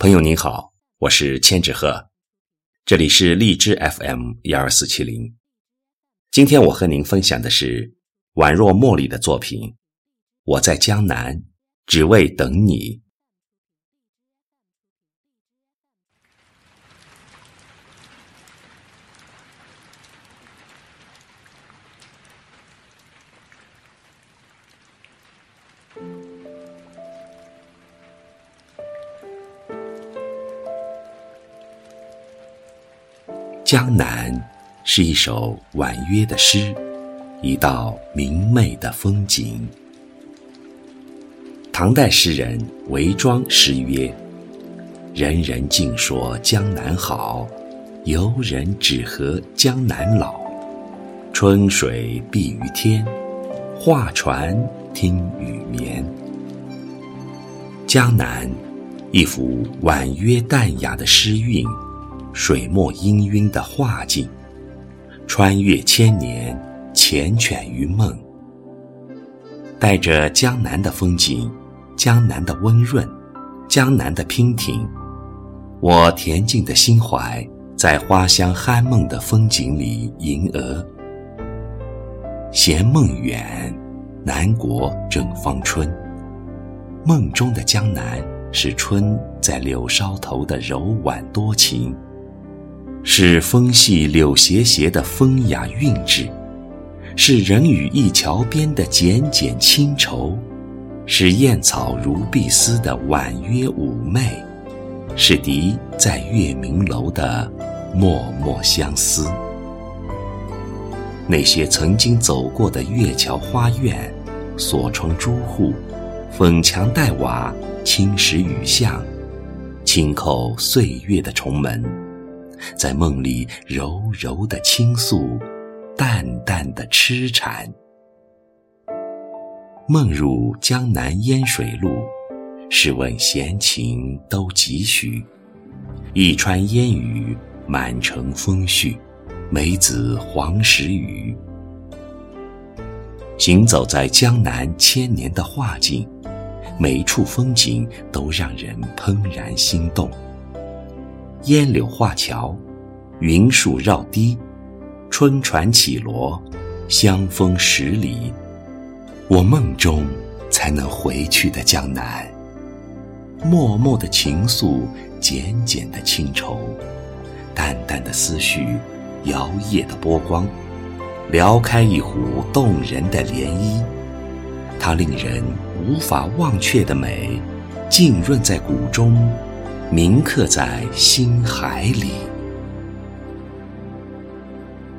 朋友您好，我是千纸鹤，这里是荔枝 FM 幺二四七零。今天我和您分享的是宛若茉莉的作品《我在江南，只为等你》。江南是一首婉约的诗，一道明媚的风景。唐代诗人韦庄诗曰：“人人尽说江南好，游人只合江南老。春水碧于天，画船听雨眠。”江南，一幅婉约淡雅的诗韵。水墨氤氲的画境，穿越千年，缱绻于梦。带着江南的风景，江南的温润，江南的娉婷，我恬静的心怀在花香酣梦的风景里吟额。闲梦远，南国正芳春。梦中的江南，是春在柳梢头的柔婉多情。是风细柳斜斜的风雅韵致，是人语一桥边的简简清愁，是燕草如碧丝的婉约妩媚，是笛在月明楼的脉脉相思。那些曾经走过的月桥花院，锁窗朱户，粉墙黛瓦，青石雨巷，轻叩岁月的重门。在梦里柔柔的倾诉，淡淡的痴缠。梦入江南烟水路，试问闲情都几许？一川烟雨，满城风絮，梅子黄时雨。行走在江南千年的画境，每一处风景都让人怦然心动。烟柳画桥，云树绕堤，春船起罗，香风十里。我梦中才能回去的江南。默默的情愫，简简的清愁，淡淡的思绪，摇曳的波光，撩开一湖动人的涟漪。它令人无法忘却的美，浸润在骨中。铭刻在心海里。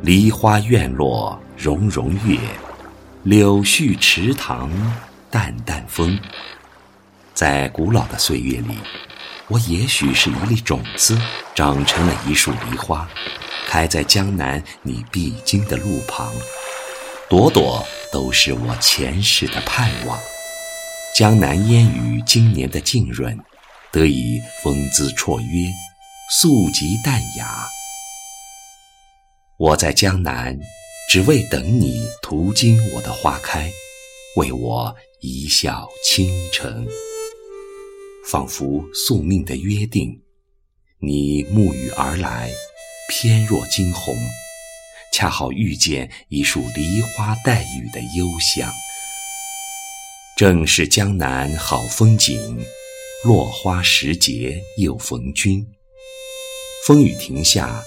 梨花院落融融月，柳絮池塘淡淡风。在古老的岁月里，我也许是一粒种子，长成了一束梨花，开在江南你必经的路旁，朵朵都是我前世的盼望。江南烟雨今年的浸润。得以风姿绰约，素极淡雅。我在江南，只为等你途经我的花开，为我一笑倾城。仿佛宿命的约定，你沐雨而来，翩若惊鸿，恰好遇见一束梨花带雨的幽香。正是江南好风景。落花时节又逢君。风雨停下，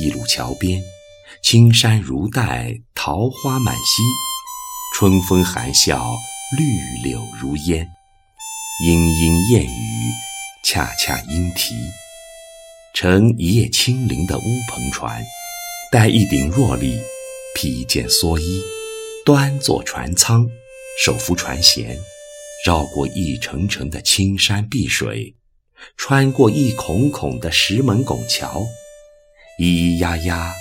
一路桥边，青山如黛，桃花满溪。春风含笑，绿柳如烟。莺莺燕语，恰恰莺啼。乘一叶轻灵的乌篷船，戴一顶若笠，披一件蓑衣，端坐船舱，手扶船舷。绕过一层层的青山碧水，穿过一孔孔的石门拱桥，咿咿呀呀，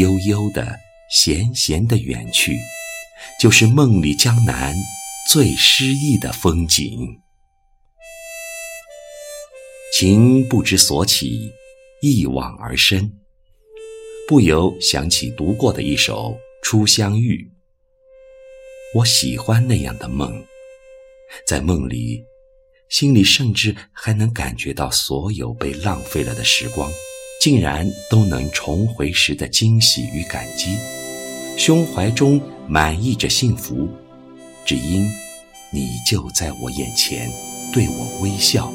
悠悠的，闲闲的远去，就是梦里江南最诗意的风景。情不知所起，一往而深，不由想起读过的一首《初相遇》。我喜欢那样的梦。在梦里，心里甚至还能感觉到所有被浪费了的时光，竟然都能重回时的惊喜与感激，胸怀中满溢着幸福，只因你就在我眼前，对我微笑。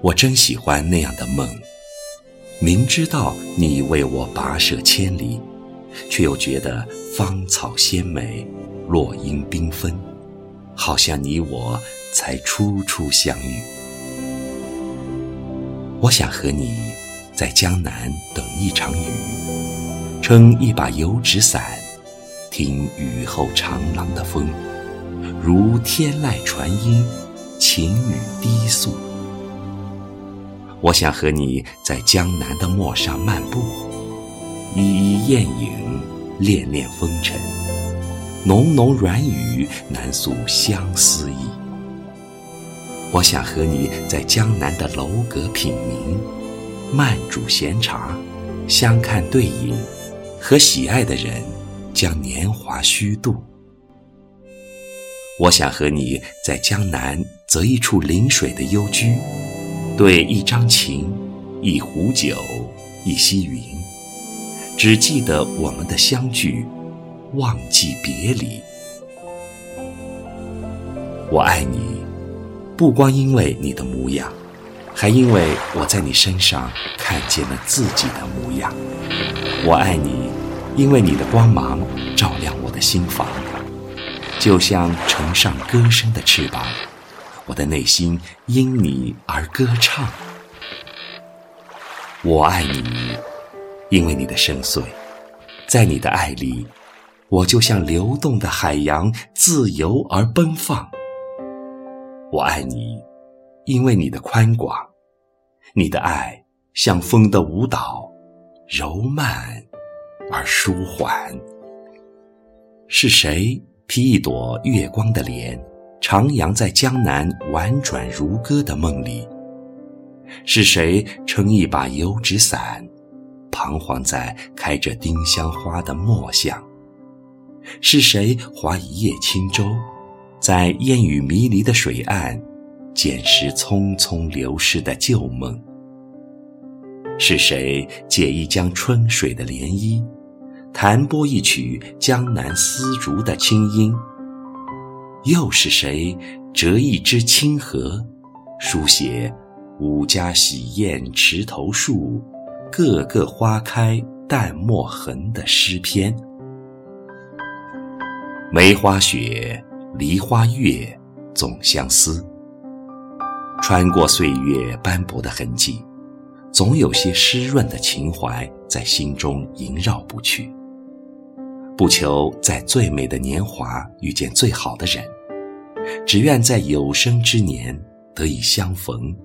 我真喜欢那样的梦，明知道你为我跋涉千里，却又觉得芳草鲜美，落英缤纷，好像你我。才初初相遇，我想和你在江南等一场雨，撑一把油纸伞，听雨后长廊的风，如天籁传音，晴雨低诉。我想和你在江南的陌上漫步，依依雁影，恋恋风尘，浓浓软语难诉相思意。我想和你在江南的楼阁品茗，慢煮闲茶，相看对影，和喜爱的人将年华虚度。我想和你在江南择一处临水的幽居，对一张琴，一壶酒，一溪云，只记得我们的相聚，忘记别离。我爱你。不光因为你的模样，还因为我在你身上看见了自己的模样。我爱你，因为你的光芒照亮我的心房，就像乘上歌声的翅膀，我的内心因你而歌唱。我爱你，因为你的深邃，在你的爱里，我就像流动的海洋，自由而奔放。我爱你，因为你的宽广，你的爱像风的舞蹈，柔慢而舒缓。是谁披一朵月光的莲，徜徉在江南婉转如歌的梦里？是谁撑一把油纸伞，彷徨在开着丁香花的墨巷？是谁划一叶轻舟？在烟雨迷离的水岸，捡拾匆匆流逝的旧梦。是谁解一江春水的涟漪，弹拨一曲江南丝竹的清音？又是谁折一支清荷，书写五家喜宴池头树，个个花开淡墨痕的诗篇？梅花雪。梨花月，总相思。穿过岁月斑驳的痕迹，总有些湿润的情怀在心中萦绕不去。不求在最美的年华遇见最好的人，只愿在有生之年得以相逢。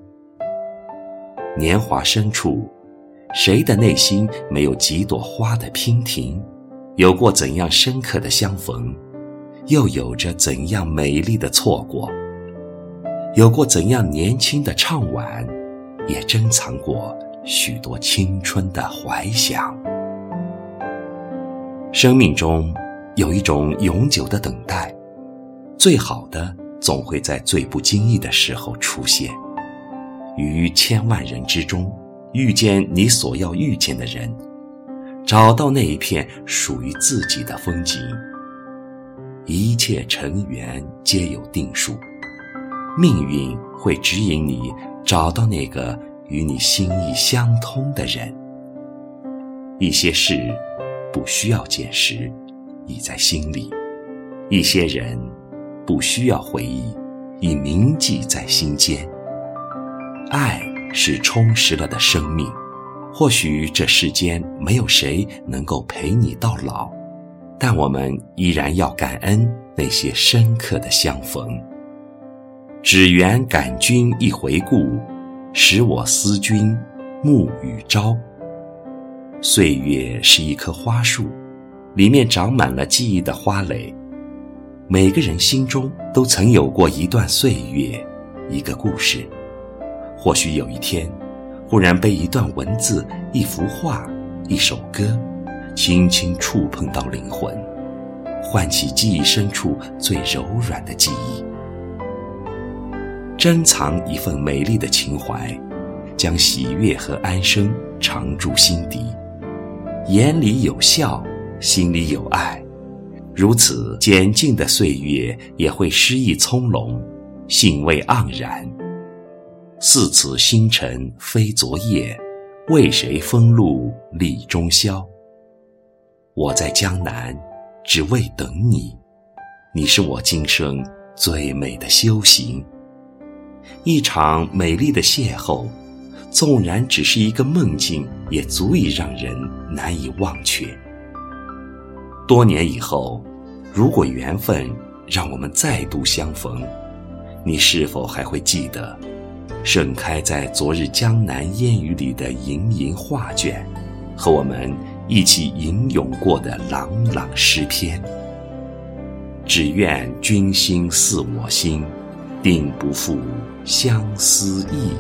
年华深处，谁的内心没有几朵花的娉婷？有过怎样深刻的相逢？又有着怎样美丽的错过？有过怎样年轻的怅惘，也珍藏过许多青春的怀想。生命中有一种永久的等待，最好的总会在最不经意的时候出现。于千万人之中，遇见你所要遇见的人，找到那一片属于自己的风景。一切尘缘皆有定数，命运会指引你找到那个与你心意相通的人。一些事不需要解释，已在心里；一些人不需要回忆，已铭记在心间。爱是充实了的生命，或许这世间没有谁能够陪你到老。但我们依然要感恩那些深刻的相逢。只缘感君一回顾，使我思君暮与朝。岁月是一棵花树，里面长满了记忆的花蕾。每个人心中都曾有过一段岁月，一个故事。或许有一天，忽然被一段文字、一幅画、一首歌。轻轻触碰到灵魂，唤起记忆深处最柔软的记忆。珍藏一份美丽的情怀，将喜悦和安生常驻心底。眼里有笑，心里有爱，如此简静的岁月也会诗意葱茏，兴味盎然。似此星辰非昨夜，为谁风露立中宵？我在江南，只为等你。你是我今生最美的修行。一场美丽的邂逅。纵然只是一个梦境，也足以让人难以忘却。多年以后，如果缘分让我们再度相逢，你是否还会记得盛开在昨日江南烟雨里的盈盈画卷，和我们一起吟咏过的朗朗诗篇？只愿君心似我心，定不负相思意。